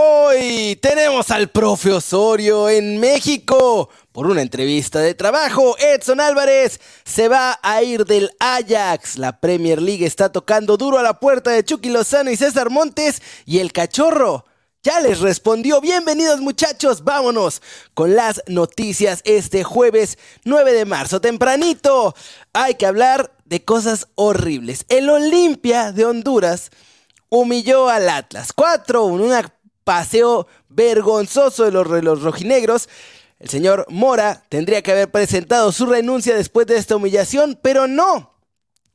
Hoy tenemos al profe Osorio en México. Por una entrevista de trabajo, Edson Álvarez se va a ir del Ajax. La Premier League está tocando duro a la puerta de Chucky Lozano y César Montes. Y el cachorro ya les respondió. Bienvenidos muchachos, vámonos con las noticias este jueves 9 de marzo. Tempranito, hay que hablar de cosas horribles. El Olimpia de Honduras humilló al Atlas. 4 una paseo vergonzoso de los, rojinegros. El señor Mora tendría que haber presentado su renuncia después de esta humillación, pero no.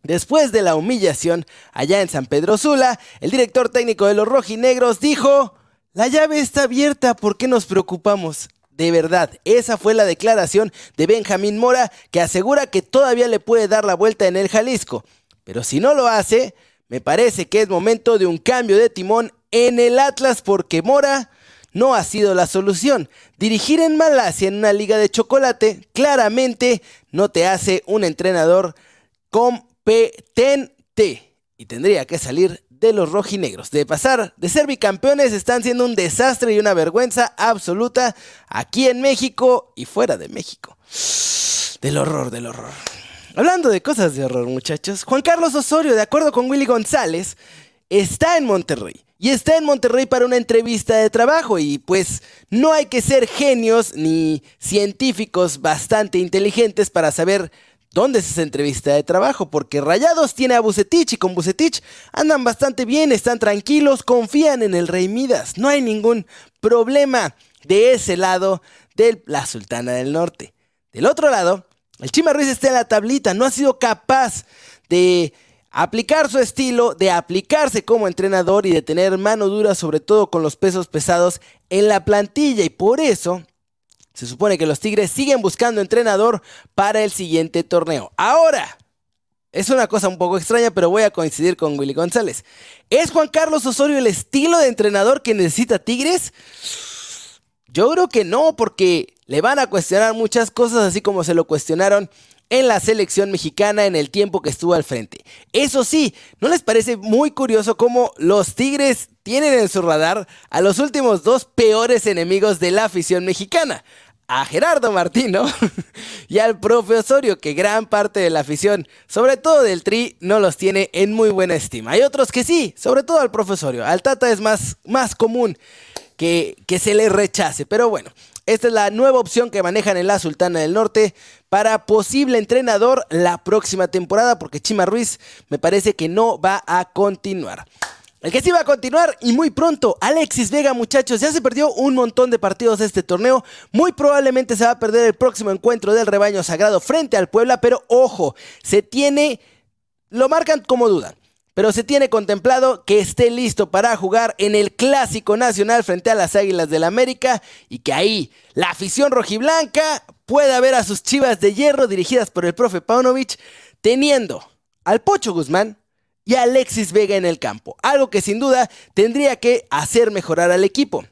Después de la humillación, allá en San Pedro Sula, el director técnico de los rojinegros dijo, la llave está abierta, ¿por qué nos preocupamos? De verdad, esa fue la declaración de Benjamín Mora que asegura que todavía le puede dar la vuelta en el Jalisco. Pero si no lo hace, me parece que es momento de un cambio de timón en el Atlas porque Mora no ha sido la solución. Dirigir en Malasia en una liga de chocolate claramente no te hace un entrenador competente y tendría que salir de los rojinegros. De pasar de ser bicampeones están siendo un desastre y una vergüenza absoluta aquí en México y fuera de México. Del horror, del horror. Hablando de cosas de horror, muchachos, Juan Carlos Osorio, de acuerdo con Willy González, está en Monterrey. Y está en Monterrey para una entrevista de trabajo y pues no hay que ser genios ni científicos bastante inteligentes para saber dónde es esa entrevista de trabajo, porque Rayados tiene a Bucetich y con Bucetich andan bastante bien, están tranquilos, confían en el Rey Midas, no hay ningún problema de ese lado de la Sultana del Norte. Del otro lado, el Chima Ruiz está en la tablita, no ha sido capaz de aplicar su estilo, de aplicarse como entrenador y de tener mano dura, sobre todo con los pesos pesados en la plantilla. Y por eso se supone que los Tigres siguen buscando entrenador para el siguiente torneo. Ahora, es una cosa un poco extraña, pero voy a coincidir con Willy González. ¿Es Juan Carlos Osorio el estilo de entrenador que necesita Tigres? Yo creo que no, porque le van a cuestionar muchas cosas, así como se lo cuestionaron en la selección mexicana en el tiempo que estuvo al frente. Eso sí, ¿no les parece muy curioso cómo los Tigres tienen en su radar a los últimos dos peores enemigos de la afición mexicana? A Gerardo Martino y al profe Osorio, que gran parte de la afición, sobre todo del Tri, no los tiene en muy buena estima. Hay otros que sí, sobre todo al profe Osorio. Al Tata es más, más común que, se le rechace, pero bueno. Esta es la nueva opción que manejan en la Sultana del Norte para posible entrenador la próxima temporada, porque Chima Ruiz me parece que no va a continuar. El que sí va a continuar y muy pronto, Alexis Vega, muchachos, ya se perdió un montón de partidos de este torneo. Muy probablemente se va a perder el próximo encuentro del rebaño sagrado frente al Puebla, pero ojo, se tiene, lo marcan como duda pero se tiene contemplado que esté listo para jugar en el Clásico Nacional frente a las Águilas del América y que ahí la afición rojiblanca pueda ver a sus chivas de hierro dirigidas por el profe Paunovic teniendo al Pocho Guzmán y a Alexis Vega en el campo, algo que sin duda tendría que hacer mejorar al equipo.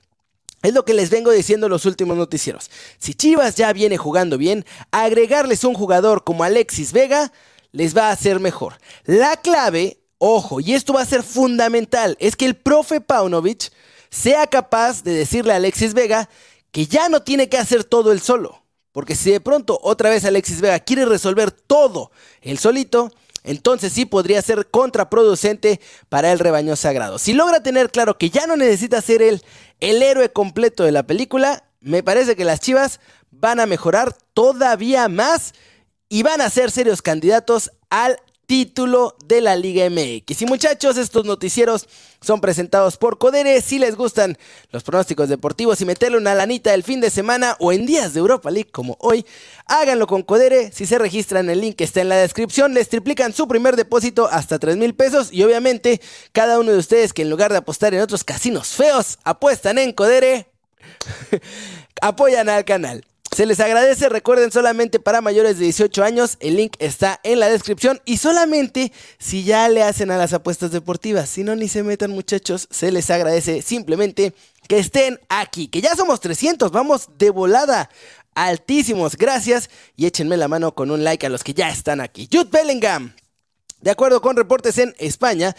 Es lo que les vengo diciendo en los últimos noticieros. Si Chivas ya viene jugando bien, agregarles un jugador como Alexis Vega les va a hacer mejor. La clave Ojo, y esto va a ser fundamental, es que el profe Paunovic sea capaz de decirle a Alexis Vega que ya no tiene que hacer todo él solo. Porque si de pronto otra vez Alexis Vega quiere resolver todo él solito, entonces sí podría ser contraproducente para el rebaño sagrado. Si logra tener claro que ya no necesita ser él el héroe completo de la película, me parece que las Chivas van a mejorar todavía más y van a ser serios candidatos al título de la Liga MX. Y muchachos, estos noticieros son presentados por Codere. Si les gustan los pronósticos deportivos y meterle una lanita el fin de semana o en días de Europa League como hoy, háganlo con Codere. Si se registran, el link está en la descripción. Les triplican su primer depósito hasta 3 mil pesos. Y obviamente, cada uno de ustedes que en lugar de apostar en otros casinos feos, apuestan en Codere, apoyan al canal. Se les agradece, recuerden solamente para mayores de 18 años, el link está en la descripción. Y solamente si ya le hacen a las apuestas deportivas, si no ni se metan muchachos, se les agradece simplemente que estén aquí, que ya somos 300, vamos de volada, altísimos, gracias. Y échenme la mano con un like a los que ya están aquí. Jude Bellingham, de acuerdo con reportes en España,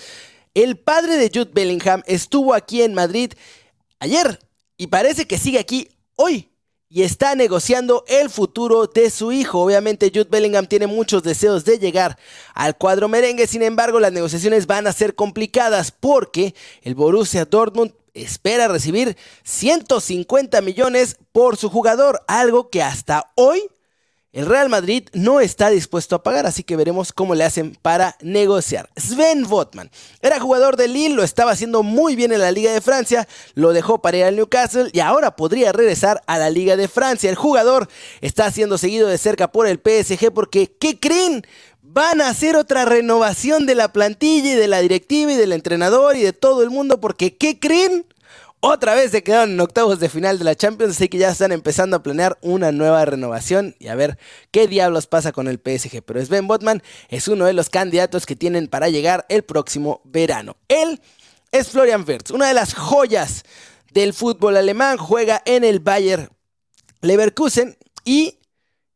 el padre de Jude Bellingham estuvo aquí en Madrid ayer y parece que sigue aquí hoy y está negociando el futuro de su hijo. Obviamente Jude Bellingham tiene muchos deseos de llegar al cuadro merengue, sin embargo las negociaciones van a ser complicadas porque el Borussia Dortmund espera recibir 150 millones por su jugador, algo que hasta hoy el Real Madrid no está dispuesto a pagar, así que veremos cómo le hacen para negociar. Sven Botman era jugador de Lille, lo estaba haciendo muy bien en la Liga de Francia, lo dejó para ir al Newcastle y ahora podría regresar a la Liga de Francia. El jugador está siendo seguido de cerca por el PSG porque, ¿qué creen? Van a hacer otra renovación de la plantilla y de la directiva y del entrenador y de todo el mundo porque, ¿qué creen? Otra vez se quedaron en octavos de final de la Champions, así que ya están empezando a planear una nueva renovación y a ver qué diablos pasa con el PSG. Pero Sven Botman es uno de los candidatos que tienen para llegar el próximo verano. Él es Florian Wirtz, una de las joyas del fútbol alemán, juega en el Bayer Leverkusen y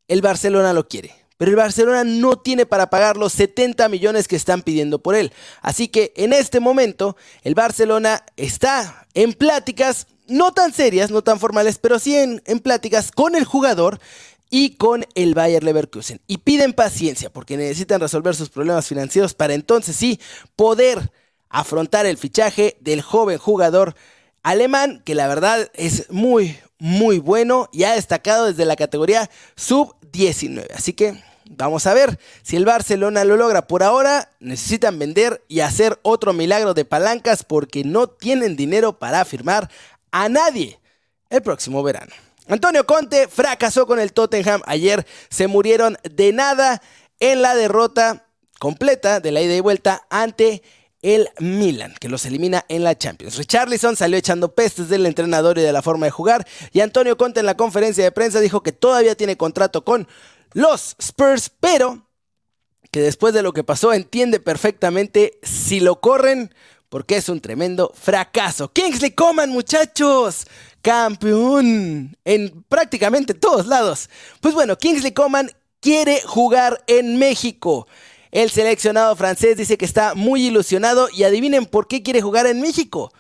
el Barcelona lo quiere pero el Barcelona no tiene para pagar los 70 millones que están pidiendo por él. Así que en este momento el Barcelona está en pláticas, no tan serias, no tan formales, pero sí en, pláticas con el jugador y con el Bayer Leverkusen. Y piden paciencia porque necesitan resolver sus problemas financieros para entonces sí poder afrontar el fichaje del joven jugador alemán, que la verdad es muy, muy bueno y ha destacado desde la categoría sub-19. Así que vamos a ver si el Barcelona lo logra. Por ahora necesitan vender y hacer otro milagro de palancas porque no tienen dinero para firmar a nadie el próximo verano. Antonio Conte fracasó con el Tottenham. Ayer se murieron de nada en la derrota completa de la ida y vuelta ante el Milan, que los elimina en la Champions. Richarlison salió echando pestes del entrenador y de la forma de jugar, y Antonio Conte en la conferencia de prensa dijo que todavía tiene contrato con los Spurs, pero que después de lo que pasó entiende perfectamente si lo corren, porque es un tremendo fracaso. Kingsley Coman, muchachos, campeón en prácticamente todos lados. Pues bueno, Kingsley Coman quiere jugar en México. El seleccionado francés dice que está muy ilusionado y adivinen por qué quiere jugar en México.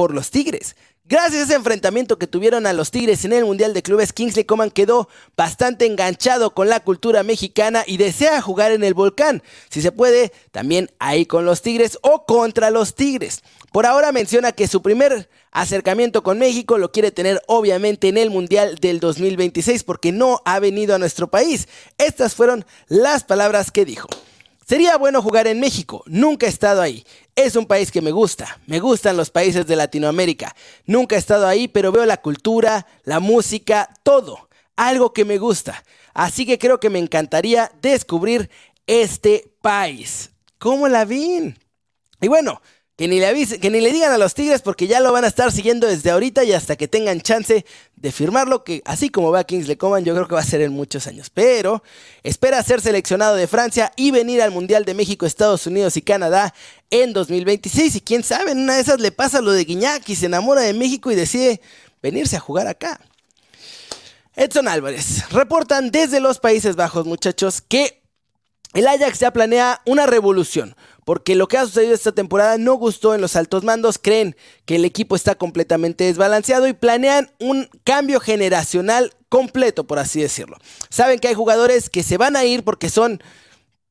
Por los Tigres. Gracias a ese enfrentamiento que tuvieron a los Tigres en el Mundial de Clubes, Kingsley Coman quedó bastante enganchado con la cultura mexicana y desea jugar en el Volcán. Si se puede, también ahí con los Tigres o contra los Tigres. Por ahora menciona que su primer acercamiento con México lo quiere tener obviamente en el Mundial del 2026 porque no ha venido a nuestro país. Estas fueron las palabras que dijo. Sería bueno jugar en México, nunca he estado ahí. Es un país que me gusta, me gustan los países de Latinoamérica. Nunca he estado ahí, pero veo la cultura, la música, todo. Algo que me gusta. Así que creo que me encantaría descubrir este país. ¿Cómo la vi? Y bueno, que ni, le que ni le digan a los Tigres porque ya lo van a estar siguiendo desde ahorita y hasta que tengan chance de firmarlo, que así como va Kingsley Coman, yo creo que va a ser en muchos años. Pero espera ser seleccionado de Francia y venir al Mundial de México, Estados Unidos y Canadá en 2026. Y quién sabe, en una de esas le pasa lo de Guiñac y se enamora de México y decide venirse a jugar acá. Edson Álvarez. Reportan desde los Países Bajos, muchachos, que el Ajax ya planea una revolución porque lo que ha sucedido esta temporada no gustó en los altos mandos, creen que el equipo está completamente desbalanceado y planean un cambio generacional completo, por así decirlo. Saben que hay jugadores que se van a ir porque son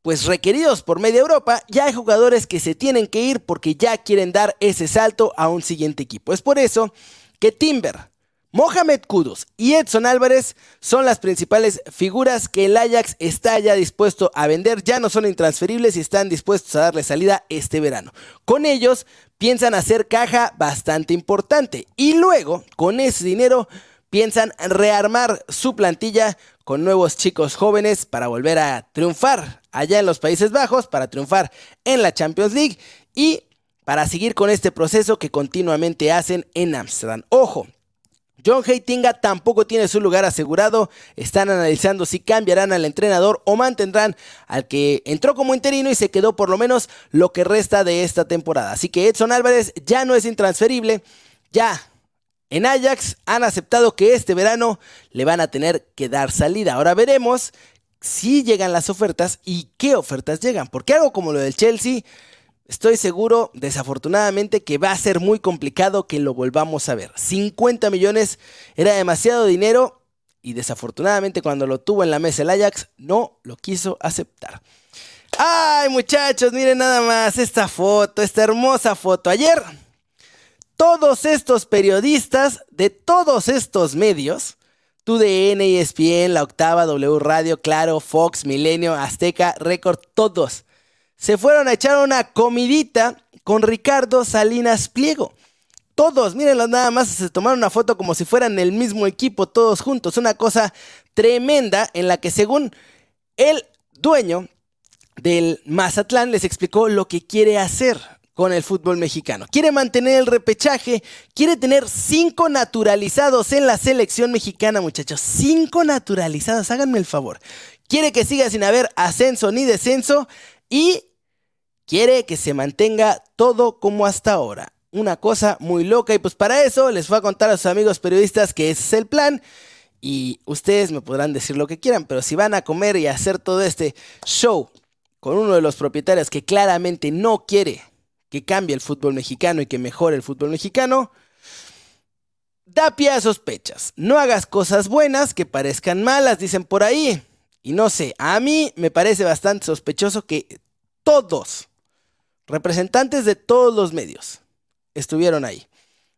pues requeridos por media Europa, ya hay jugadores que se tienen que ir porque ya quieren dar ese salto a un siguiente equipo. Es por eso que Timber, Mohamed Kudos y Edson Álvarez son las principales figuras que el Ajax está ya dispuesto a vender, ya no son intransferibles y están dispuestos a darle salida este verano. Con ellos piensan hacer caja bastante importante y luego con ese dinero piensan rearmar su plantilla con nuevos chicos jóvenes para volver a triunfar allá en los Países Bajos, para triunfar en la Champions League y para seguir con este proceso que continuamente hacen en Ámsterdam. Ojo, John Heitinga tampoco tiene su lugar asegurado. Están analizando si cambiarán al entrenador o mantendrán al que entró como interino y se quedó por lo menos lo que resta de esta temporada. Así que Edson Álvarez ya no es intransferible. Ya en Ajax han aceptado que este verano le van a tener que dar salida. Ahora veremos si llegan las ofertas y qué ofertas llegan. Porque algo como lo del Chelsea Estoy seguro, desafortunadamente, que va a ser muy complicado que lo volvamos a ver. 50 millones era demasiado dinero y desafortunadamente cuando lo tuvo en la mesa el Ajax no lo quiso aceptar. Ay muchachos, miren nada más esta foto, esta hermosa foto. Ayer todos estos periodistas de todos estos medios, TUDN, ESPN, La Octava, W Radio, Claro, Fox, Milenio, Azteca, Record, todos se fueron a echar una comidita con Ricardo Salinas Pliego. Todos, mírenlo nada más, se tomaron una foto como si fueran el mismo equipo, todos juntos. Una cosa tremenda en la que según el dueño del Mazatlán les explicó lo que quiere hacer con el fútbol mexicano. Quiere mantener el repechaje, quiere tener cinco naturalizados en la selección mexicana, muchachos. Cinco naturalizados, háganme el favor. Quiere que siga sin haber ascenso ni descenso y quiere que se mantenga todo como hasta ahora. Una cosa muy loca y pues para eso les voy a contar a sus amigos periodistas que ese es el plan. Y ustedes me podrán decir lo que quieran, pero si van a comer y hacer todo este show con uno de los propietarios que claramente no quiere que cambie el fútbol mexicano y que mejore el fútbol mexicano, da pie a sospechas. No hagas cosas buenas que parezcan malas, dicen por ahí. Y no sé, a mí me parece bastante sospechoso que todos Representantes de todos los medios estuvieron ahí.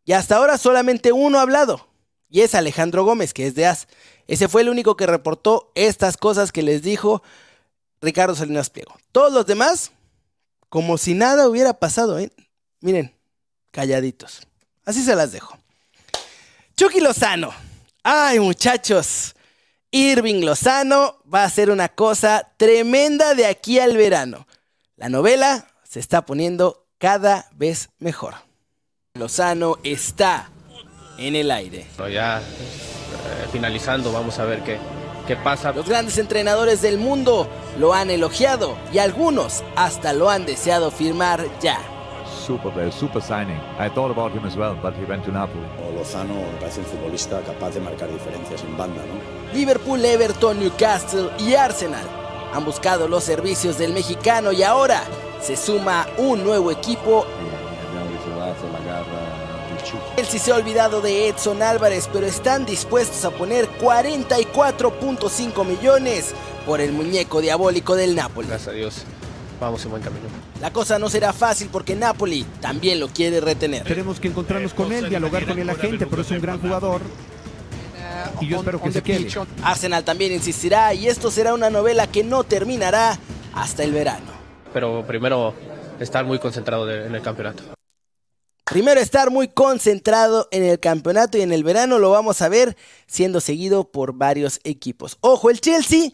Y hasta ahora solamente uno ha hablado. Y es Alejandro Gómez, que es de AS. Ese fue el único que reportó estas cosas que les dijo Ricardo Salinas Pliego. Todos los demás, como si nada hubiera pasado. ¿eh? Miren, calladitos. Así se las dejo. Chucky Lozano. Ay, muchachos. Irving Lozano va a ser una cosa tremenda de aquí al verano. La novela se está poniendo cada vez mejor. Lozano está en el aire. Ya eh, finalizando, vamos a ver qué, qué pasa. Los grandes entrenadores del mundo lo han elogiado y algunos hasta lo han deseado firmar ya. Super player, super signing. I thought about him as well, but he went to Napoli. Lozano me parece un futbolista capaz de marcar diferencias en banda, ¿no? Liverpool, Everton, Newcastle y Arsenal han buscado los servicios del mexicano y ahora se suma un nuevo equipo. Él sí se ha olvidado de Edson Álvarez, pero están dispuestos a poner 44.5 millones por el muñeco diabólico del Napoli. Gracias a Dios, vamos en buen camino. La cosa no será fácil porque Napoli también lo quiere retener. Tenemos que encontrarnos con él, dialogar con la gente, pero es un gran jugador. Y yo espero que se quede. Arsenal también insistirá y esto será una novela que no terminará hasta el verano pero primero estar muy concentrado en el campeonato. Primero estar muy concentrado en el campeonato y en el verano lo vamos a ver siendo seguido por varios equipos. Ojo, el Chelsea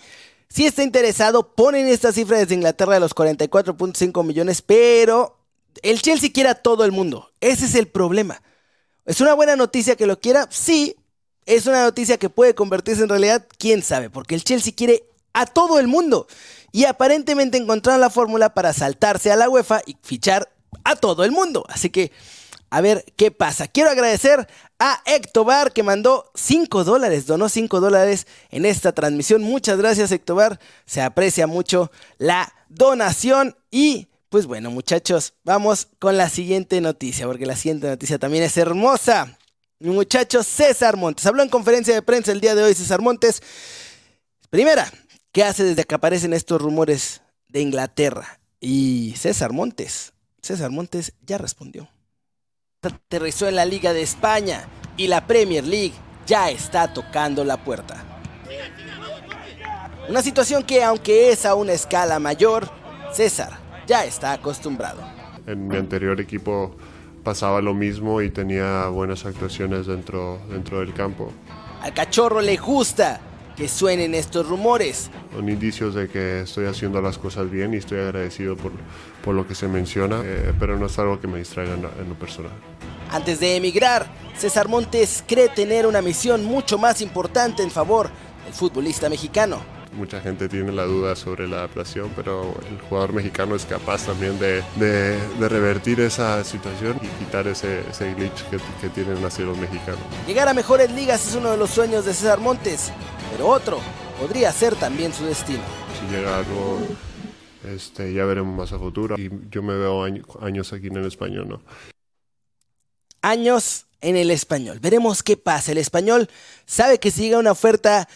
si está interesado, ponen esta cifra desde Inglaterra de los 44.5 millones, pero el Chelsea quiere a todo el mundo. Ese es el problema. ¿Es una buena noticia que lo quiera? Sí. ¿Es una noticia que puede convertirse en realidad? ¿Quién sabe? Porque el Chelsea quiere a todo el mundo y aparentemente encontraron la fórmula para saltarse a la UEFA y fichar a todo el mundo. Así que a ver qué pasa. Quiero agradecer a Ectobar que mandó 5 dólares, donó 5 dólares en esta transmisión. Muchas gracias Ectobar, se aprecia mucho la donación y pues bueno muchachos, vamos con la siguiente noticia, porque la siguiente noticia también es hermosa. Mi muchacho César Montes, habló en conferencia de prensa el día de hoy César Montes. Primera, ¿Qué hace desde que aparecen estos rumores de Inglaterra? Y César Montes, César Montes ya respondió. Aterrizó en la Liga de España y la Premier League ya está tocando la puerta. Una situación que aunque es a una escala mayor, César ya está acostumbrado. En mi anterior equipo pasaba lo mismo y tenía buenas actuaciones dentro, dentro del campo. Al cachorro le gusta que suenen estos rumores. Son indicios de que estoy haciendo las cosas bien y estoy agradecido por, por lo que se menciona, eh, pero no es algo que me distraiga en, en lo personal. Antes de emigrar, César Montes cree tener una misión mucho más importante en favor del futbolista mexicano mucha gente tiene la duda sobre la adaptación, pero el jugador mexicano es capaz también de, de, de revertir esa situación y quitar ese, ese glitch que, que tienen así los mexicanos. Llegar a mejores ligas es uno de los sueños de César Montes, pero otro podría ser también su destino. Si llega algo este, ya veremos más a futuro. Y yo me veo años aquí en el español, ¿no? Años en el español. Veremos qué pasa. El español sabe que si llega una oferta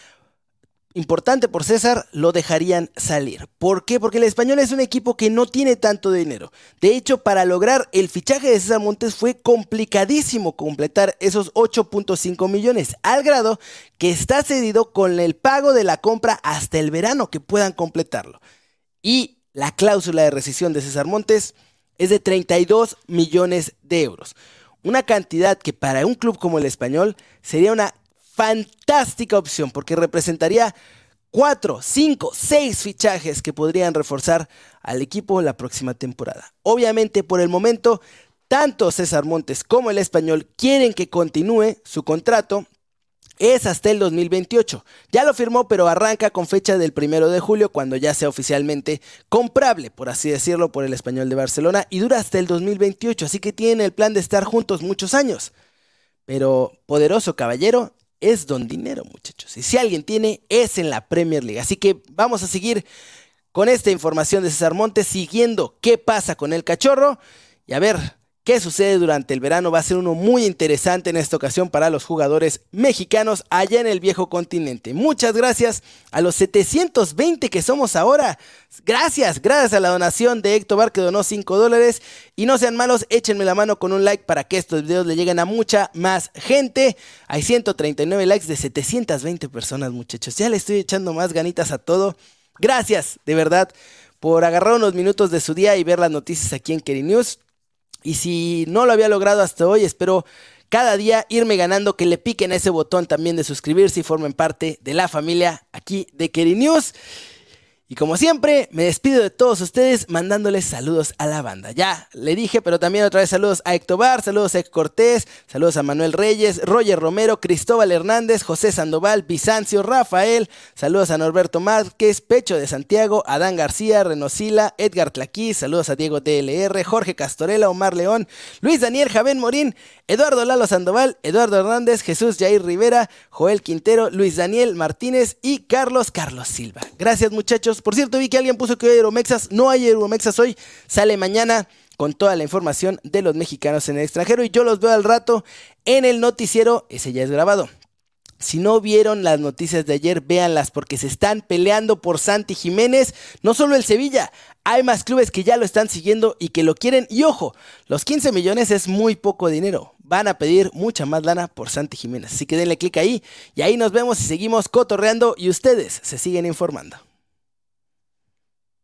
importante por César, lo dejarían salir. ¿Por qué? Porque el español es un equipo que no tiene tanto dinero. De hecho, para lograr el fichaje de César Montes fue complicadísimo completar esos 8.5 millones, al grado que está cedido con el pago de la compra hasta el verano que puedan completarlo. Y la cláusula de rescisión de César Montes es de 32 millones de euros. Una cantidad que para un club como el español sería una fantástica opción porque representaría 4, 5, 6 fichajes que podrían reforzar al equipo la próxima temporada. Obviamente por el momento, tanto César Montes como el español quieren que continúe su contrato es hasta el 2028. Ya lo firmó, pero arranca con fecha del primero de julio, cuando ya sea oficialmente comprable, por así decirlo, por el español de Barcelona, y dura hasta el 2028, así que tienen el plan de estar juntos muchos años. Pero poderoso caballero es don dinero, muchachos. Y si alguien tiene, es en la Premier League. Así que vamos a seguir con esta información de César Montes, siguiendo qué pasa con el cachorro. Y a ver, ¿Qué sucede durante el verano? Va a ser uno muy interesante en esta ocasión para los jugadores mexicanos allá en el viejo continente. Muchas gracias a los 720 que somos ahora. Gracias, gracias a la donación de Héctor Bar que donó 5 dólares. Y no sean malos, échenme la mano con un like para que estos videos le lleguen a mucha más gente. Hay 139 likes de 720 personas, muchachos. Ya le estoy echando más ganitas a todo. Gracias, de verdad, por agarrar unos minutos de su día y ver las noticias aquí en Keri News. Y si no lo había logrado hasta hoy, espero cada día irme ganando que le piquen ese botón también de suscribirse y formen parte de la familia aquí de Keri News. Y como siempre, me despido de todos ustedes mandándoles saludos a la banda. Ya le dije, pero también otra vez saludos a Bar, saludos a Ex Cortés, saludos a Manuel Reyes, Roger Romero, Cristóbal Hernández, José Sandoval, Bizancio, Rafael, saludos a Norberto Márquez, Pecho de Santiago, Adán García, Renosila, Edgar Tlaquí, saludos a Diego TLR, Jorge Castorela, Omar León, Luis Daniel Javén Morín, Eduardo Lalo Sandoval, Eduardo Hernández, Jesús Jair Rivera, Joel Quintero, Luis Daniel Martínez y Carlos Carlos Silva. Gracias muchachos por cierto, vi que alguien puso que hoy hay. No hay Euromexas hoy. Sale mañana con toda la información de los mexicanos en el extranjero. Y yo los veo al rato en el noticiero. Ese ya es grabado. Si no vieron las noticias de ayer, véanlas porque se están peleando por Santi Jiménez. No solo el Sevilla, hay más clubes que ya lo están siguiendo y que lo quieren. Y ojo, los 15 millones es muy poco dinero. Van a pedir mucha más lana por Santi Jiménez. Así que denle clic ahí y ahí nos vemos y seguimos cotorreando y ustedes se siguen informando.